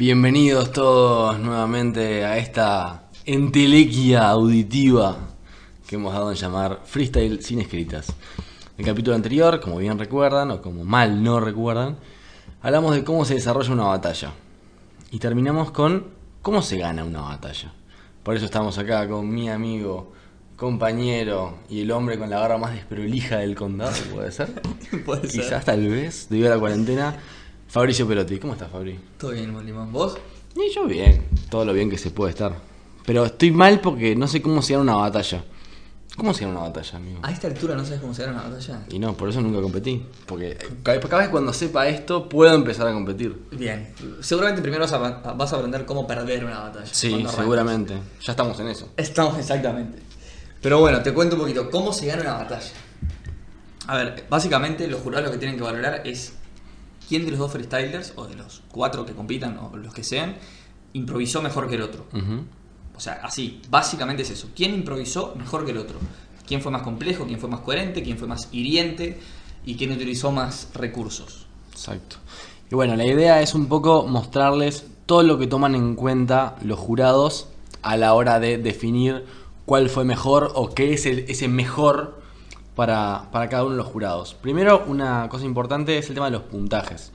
Bienvenidos todos nuevamente a esta entelequia auditiva que hemos dado en llamar Freestyle sin escritas. En el capítulo anterior, como bien recuerdan, o como mal no recuerdan, hablamos de cómo se desarrolla una batalla. Y terminamos con cómo se gana una batalla. Por eso estamos acá con mi amigo, compañero y el hombre con la barba más desprolija del condado, ¿puede ser? Puede ser. Quizás, tal vez, debido a la cuarentena. Fabricio Perotti, ¿cómo estás, Fabri? Todo bien, Molimón. ¿Vos? Y yo bien, todo lo bien que se puede estar. Pero estoy mal porque no sé cómo se gana una batalla. ¿Cómo se gana una batalla, amigo? A esta altura no sabes cómo se gana una batalla. Y no, por eso nunca competí. Porque cada vez cuando sepa esto, puedo empezar a competir. Bien. Seguramente primero vas a, vas a aprender cómo perder una batalla. Sí, seguramente. Ya estamos en eso. Estamos exactamente. Pero bueno, te cuento un poquito. ¿Cómo se gana una batalla? A ver, básicamente los jurados lo que tienen que valorar es quién de los dos freestylers, o de los cuatro que compitan, o los que sean, improvisó mejor que el otro. O sea, así, básicamente es eso. ¿Quién improvisó mejor que el otro? ¿Quién fue más complejo? ¿Quién fue más coherente? ¿Quién fue más hiriente? ¿Y quién utilizó más recursos? Exacto. Y bueno, la idea es un poco mostrarles todo lo que toman en cuenta los jurados a la hora de definir cuál fue mejor o qué es el- ese mejor para, para cada uno de los jurados. Primero, una cosa importante es el tema de los puntajes.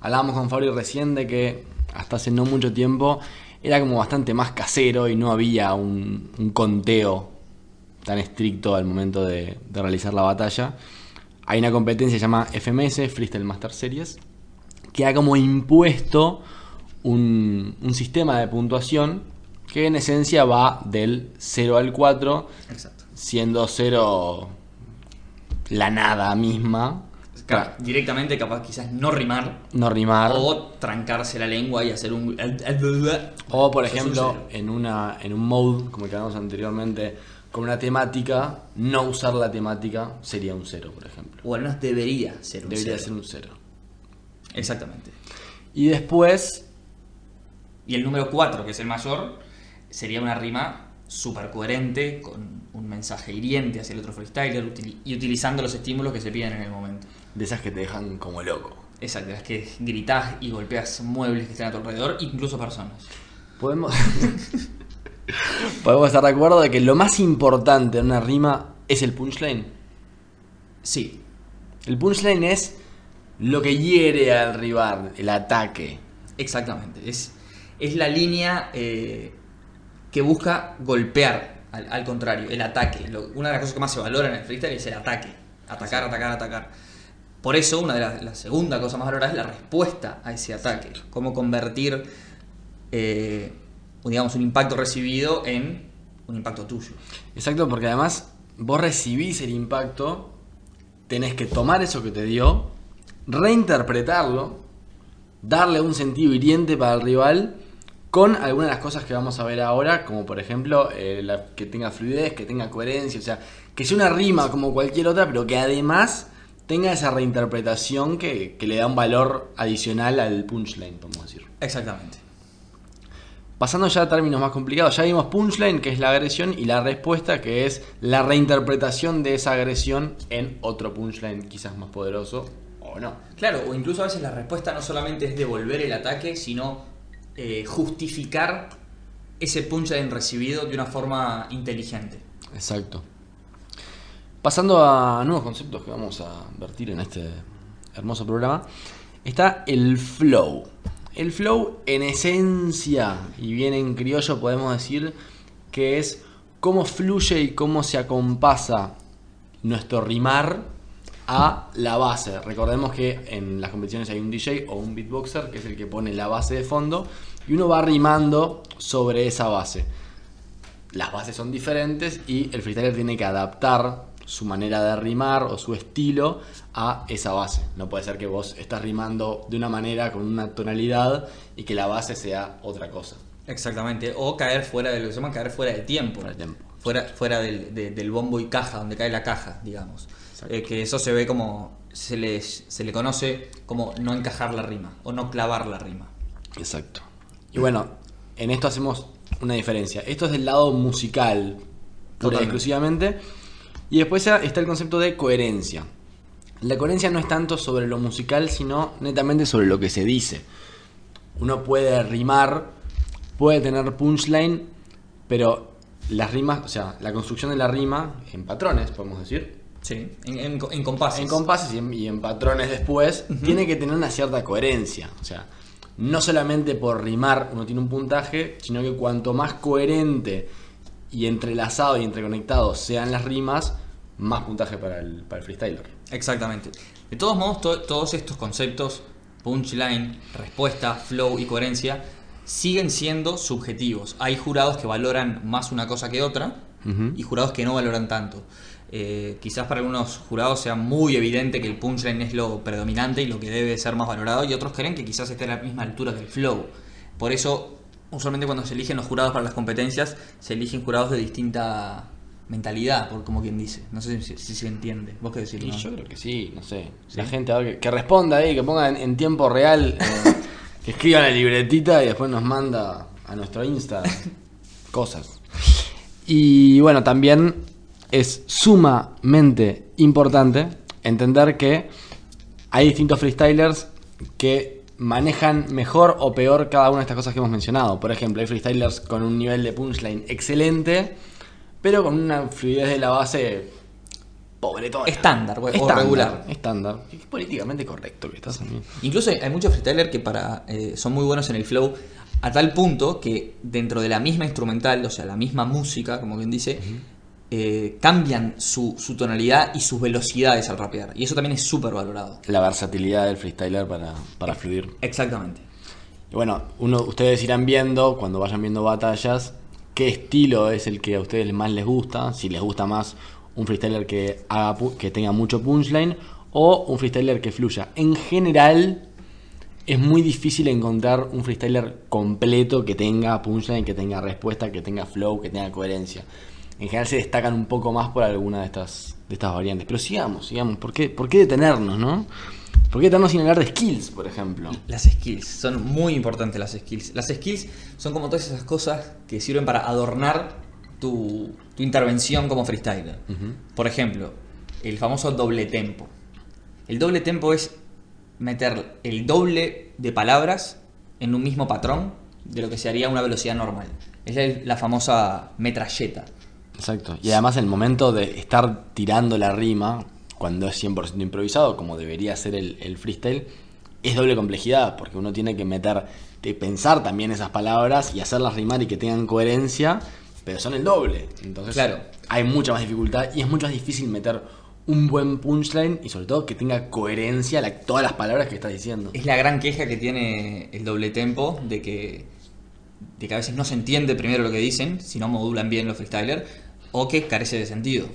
Hablábamos con Fabri recién de que hasta hace no mucho tiempo era como bastante más casero y no había un, un conteo tan estricto al momento de, de realizar la batalla. Hay una competencia que se llama FMS, Freestyle Master Series, que ha como impuesto un, un sistema de puntuación que en esencia va del 0 al 4, Exacto. siendo 0 la nada misma, Claro, directamente capaz quizás no rimar no rimar. o trancarse la lengua y hacer un... O por ejemplo, cero. en, una, en un mode, como el que hablamos anteriormente, con una temática, no usar la temática sería un 0, por ejemplo. O al menos debería ser un Debería cero. ser un 0. Exactamente. Y después, Y el número 4, que es el mayor, sería una rima súper coherente, con un mensaje hiriente hacia el otro freestyler util- y utilizando los estímulos que se piden en el momento. de esas que te dejan como loco. Exacto, es que gritas y golpeas muebles que están a tu alrededor, incluso personas. Podemos, podemos estar de acuerdo de que lo más importante en una rima es el punchline. Sí, El punchline es lo que hiere al rival, el ataque. exactamente. Es, es la línea eh, que busca golpear, al, al contrario, el ataque. Lo- una de las cosas que más se valora en el freestyle es el ataque. Atacar, atacar, atacar. Por eso, una de las la segunda cosa más valorada es la respuesta a ese ataque. Cómo convertir, eh, digamos, un impacto recibido en un impacto tuyo. Exacto, porque además vos recibís el impacto, tenés que tomar eso que te dio, reinterpretarlo, darle un sentido hiriente para el rival con algunas de las cosas que vamos a ver ahora, como por ejemplo eh, la- que tenga fluidez, que tenga coherencia, o sea, que sea una rima como cualquier otra, pero que además tenga esa reinterpretación que, que le da un valor adicional al punchline, podemos decir. Exactamente. Pasando ya a términos más complicados, ya vimos punchline, que es la agresión, y la respuesta, que es la reinterpretación de esa agresión en otro punchline quizás más poderoso o no. Claro, o incluso a veces la respuesta no solamente es devolver el ataque, sino eh, justificar ese punchline recibido de una forma inteligente. Exacto. Pasando a nuevos conceptos que vamos a vertir en este hermoso programa, está el flow. El flow en esencia, y bien en criollo podemos decir que es cómo fluye y cómo se acompasa nuestro rimar a la base. Recordemos que en las competiciones hay un DJ o un beatboxer que es el que pone la base de fondo y uno va rimando sobre esa base las bases son diferentes y el freestyler tiene que adaptar su manera de rimar o su estilo a esa base. No puede ser que vos estás rimando de una manera con una tonalidad y que la base sea otra cosa. Exactamente. O caer fuera de lo que se llama caer fuera de tiempo. Fuera de tiempo. Fuera, fuera del, de- del bombo y caja, donde cae la caja, digamos. Exacto. Eh, que eso se ve como. Se le, se le conoce como no encajar la rima. O no clavar la rima. Exacto. Y bueno, en esto hacemos una diferencia. Esto es del lado musical, pura y exclusivamente. Y después está el concepto de coherencia. La coherencia no es tanto sobre lo musical, sino netamente sobre lo que se dice. uno puede rimar, puede tener punchline, pero las rimas, o sea, la construcción de la rima en patrones, podemos decir, Sí, en, en, en compases. en compases y en, y en patrones después, tiene que tener una cierta coherencia. O sea, no solamente por rimar uno tiene un puntaje, sino que cuanto más coherente y entrelazado y entreconectado sean las rimas, más puntaje para el, para el freestyler. Exactamente. De todos modos, to- todos estos conceptos, punchline, respuesta, flow y coherencia, siguen siendo subjetivos. Hay jurados que valoran más una cosa que otra y jurados que no valoran tanto. Eh, quizás para algunos jurados sea muy evidente que el punchline es lo predominante y lo que debe ser más valorado y otros creen que quizás esté a la misma altura del flow. Por eso, usualmente cuando se eligen los jurados para las competencias, se eligen jurados de distinta mentalidad, por como quien dice. No sé si, si se entiende. ¿Vos qué decís? No? yo creo que sí, no sé. ¿Sí? La gente a ver, que, que responda ahí, que ponga en, en tiempo real, eh, que escriba la libretita y después nos manda a nuestro Insta cosas. Y bueno, también es sumamente importante entender que hay distintos freestylers que manejan mejor o peor cada una de estas cosas que hemos mencionado. Por ejemplo, hay freestylers con un nivel de punchline excelente, pero con una fluidez de la base pobretona. Estándar, o- o regular. Estándar. Es políticamente correcto que estás también. Incluso hay muchos freestylers que para, eh, son muy buenos en el flow a tal punto que dentro de la misma instrumental, o sea, la misma música, como quien dice, eh, cambian su, su tonalidad y sus velocidades al rapear. Y eso también es súper valorado. La versatilidad del freestyler para, para fluir. Exactamente. Y bueno, uno, ustedes irán viendo, cuando vayan viendo batallas, qué estilo es el que a ustedes más les gusta. Si les gusta más un freestyler que, haga, que tenga mucho punchline o un freestyler que fluya. En general, es muy difícil encontrar un freestyler completo que tenga punchline, que tenga respuesta, que tenga flow, que tenga coherencia. En general se destacan un poco más por alguna de estas, de estas variantes. Pero sigamos, sigamos. ¿Por qué, ¿Por qué detenernos, no? ¿Por qué detenernos sin hablar de skills, por ejemplo? Las skills, son muy importantes las skills. Las skills son como todas esas cosas que sirven para adornar tu, tu intervención como freestyler. Por ejemplo, el famoso doble tempo. El doble tempo es meter el doble de palabras en un mismo patrón de lo que se haría a una velocidad normal. Esa es la famosa metralleta. Exacto. Y además el momento de estar tirando la rima, cuando es 100% improvisado, como debería ser el, el freestyle, es doble complejidad, porque uno tiene que meter, de pensar también esas palabras y hacerlas rimar y que tengan coherencia, pero son el doble. Entonces Claro. hay mucha más dificultad y es mucho más difícil meter un buen punchline y sobre todo que tenga coherencia la- todas las palabras que estás diciendo. Es la gran queja que tiene el doble tempo de que, de que a veces no se entiende primero lo que dicen, si no modulan bien los freestylers, o que carece de sentido.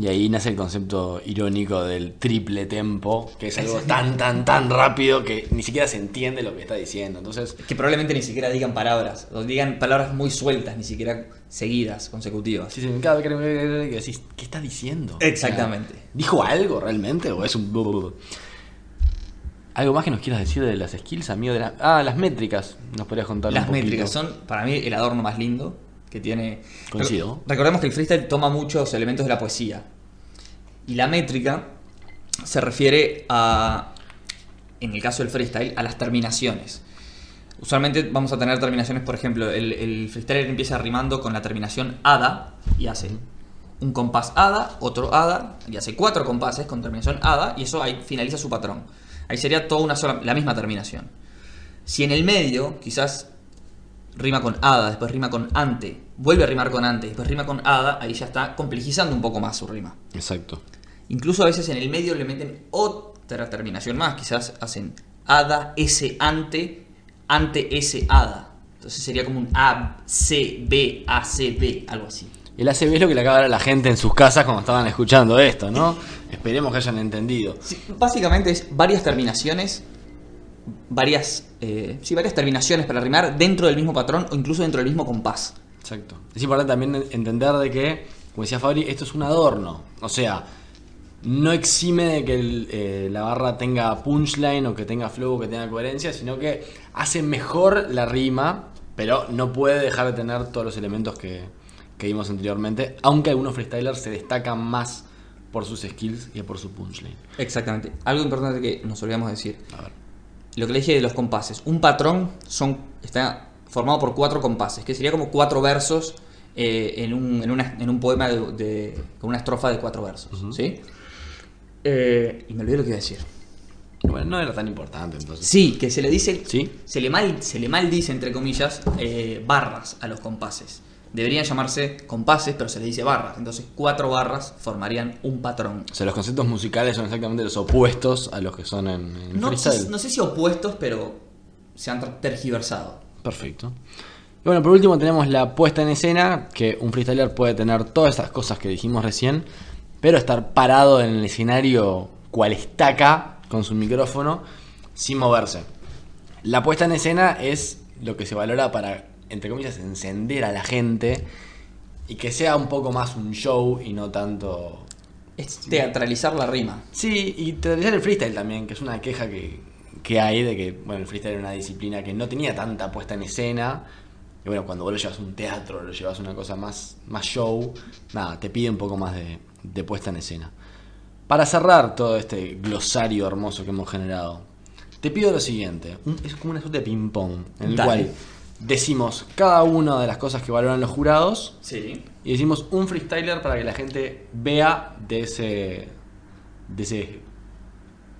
Y ahí nace el concepto irónico del triple tempo, que es algo tan, tan, tan rápido que ni siquiera se entiende lo que está diciendo. Entonces, Que probablemente ni siquiera digan palabras, o digan palabras muy sueltas, ni siquiera seguidas, consecutivas. sí, sí, cada vez que decís, ¿qué está diciendo? Exactamente. O sea, ¿Dijo algo realmente o es un... ¿Algo más que nos quieras decir de las skills, amigo? De la... Ah, las métricas. Nos podrías contar Las un métricas son, para mí, el adorno más lindo que tiene. Coincido. Recordemos que el freestyle toma muchos elementos de la poesía. Y la métrica se refiere a, en el caso del freestyle, a las terminaciones. Usualmente vamos a tener terminaciones, por ejemplo, el, el freestyler empieza rimando con la terminación ADA y hace un compás ADA, otro ADA, y hace cuatro compases con terminación ADA, y eso ahí finaliza su patrón. Ahí sería toda una sola, la misma terminación. Si en el medio, quizás rima con hada, después rima con ante, vuelve a rimar con ante, después rima con hada, ahí ya está complejizando un poco más su rima. Exacto. Incluso a veces en el medio le meten otra terminación más, quizás hacen hada, s ante, ante s hada. Entonces sería como un A, C, B, A, C, B, algo así. El ACB es lo que le acaba de dar a la gente en sus casas cuando estaban escuchando esto, ¿no? Esperemos que hayan entendido. Sí, básicamente es varias terminaciones, varias, eh, sí, varias terminaciones para rimar dentro del mismo patrón o incluso dentro del mismo compás. Exacto. Es importante también entender de que, como decía Fabri, esto es un adorno. O sea, no exime de que el, eh, la barra tenga punchline o que tenga flow o que tenga coherencia, sino que hace mejor la rima, pero no puede dejar de tener todos los elementos que, que vimos anteriormente, aunque algunos freestylers se destacan más por sus skills que por su punchline. Exactamente. Algo importante que nos olvidamos decir. A ver. Lo que le dije de los compases. Un patrón son, está formado por cuatro compases, que sería como cuatro versos eh, en, un, en, una- en un poema de, de- con una estrofa de cuatro versos. ¿sí? Eh, y me olvidé lo que iba a decir. Bueno, no era tan importante entonces. Sí, que se le dice. ¿Sí? Se le, mal, se le maldice, entre comillas, eh, barras a los compases. Deberían llamarse compases, pero se le dice barras. Entonces, cuatro barras formarían un patrón. O sea, los conceptos musicales son exactamente los opuestos a los que son en, en No, freestyle. sé- no sé si opuestos, pero se han ter- tergiversado. Perfecto. Y bueno, por último tenemos la puesta en escena, que un freestyler puede tener todas estas cosas que dijimos recién, pero estar parado en el escenario cual estaca con su micrófono sin moverse. La puesta en escena es lo que se valora para, entre comillas, encender a la gente y que sea un poco más un show y no tanto Es teatralizar la rima. Sí, y teorizar el freestyle también, que es una queja que, que hay de que, bueno, el freestyle era una disciplina que no tenía tanta puesta en escena. Y bueno, cuando vos lo llevas a un teatro, lo llevas a una cosa más, más show, nada, te pide un poco más de, de puesta en escena. Para cerrar todo este glosario hermoso que hemos generado, te pido lo siguiente: es como una suerte de ping-pong, en el Dale. cual decimos cada una de las cosas que valoran los jurados Sí. y decimos un freestyler para que la gente vea de ese. de ese.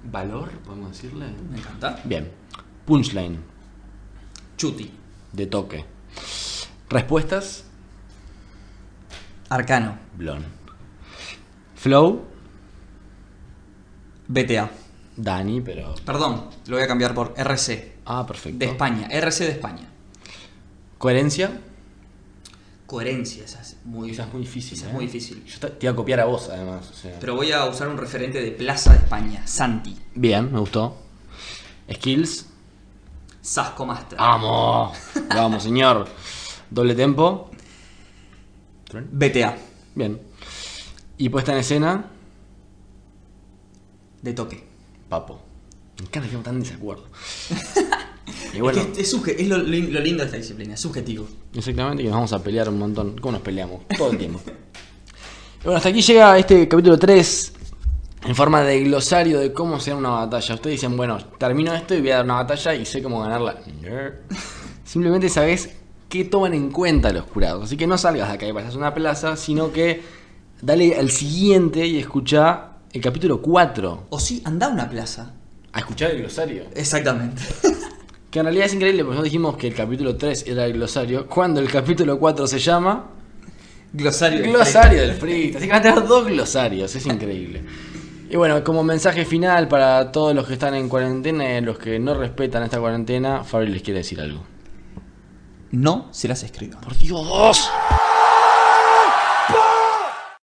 valor, podemos decirle. Me encanta. Bien. Punchline, Chuti. de toque. Respuestas, Arcano. blon. Flow, BTA. Dani, pero. Perdón, lo voy a cambiar por RC. Ah, perfecto. De España. RC de España. Coherencia, Coherencia, esa es muy, esa es muy difícil. esa ¿eh? es muy difícil. Yo te, te iba a copiar a vos, además. o sea. Pero voy a usar un referente de Plaza de España. Santi. Bien, me gustó. Skills, Sasco Master. ¡Vamos! Vamos, señor. Doble tempo. BTA. Bien. Y puesta en escena, De toque. Papo. Me encanta que estemos tan desacuerdo. y bueno, Es, que es, lo, li- lo lindo de esta disciplina, es subjetivo. exactamente que nos vamos a pelear un montón. ¿Cómo nos peleamos? Todo el tiempo. Bueno, hasta aquí llega este capítulo 3 en forma de glosario de cómo se da una batalla. Ustedes dicen, bueno, termino esto y voy a dar una batalla y sé cómo ganarla. Simplemente sabes qué toman en cuenta los jurados. Así que no salgas de acá y vayas a una plaza, sino que dale al siguiente y escucha el capítulo 4. O sí, anda a una plaza. A escuchar el glosario. Exactamente. Que en realidad es increíble porque nosotros dijimos que el capítulo 3 era el glosario, cuando el capítulo 4 se llama Glosario. del Glosario del freestyle. Así que van a tener dos glosarios, es increíble. Y bueno, como mensaje final para todos los que están en cuarentena y los que no respetan esta cuarentena, Fabri les quiere decir algo. No se las escriban. ¡Por Dios!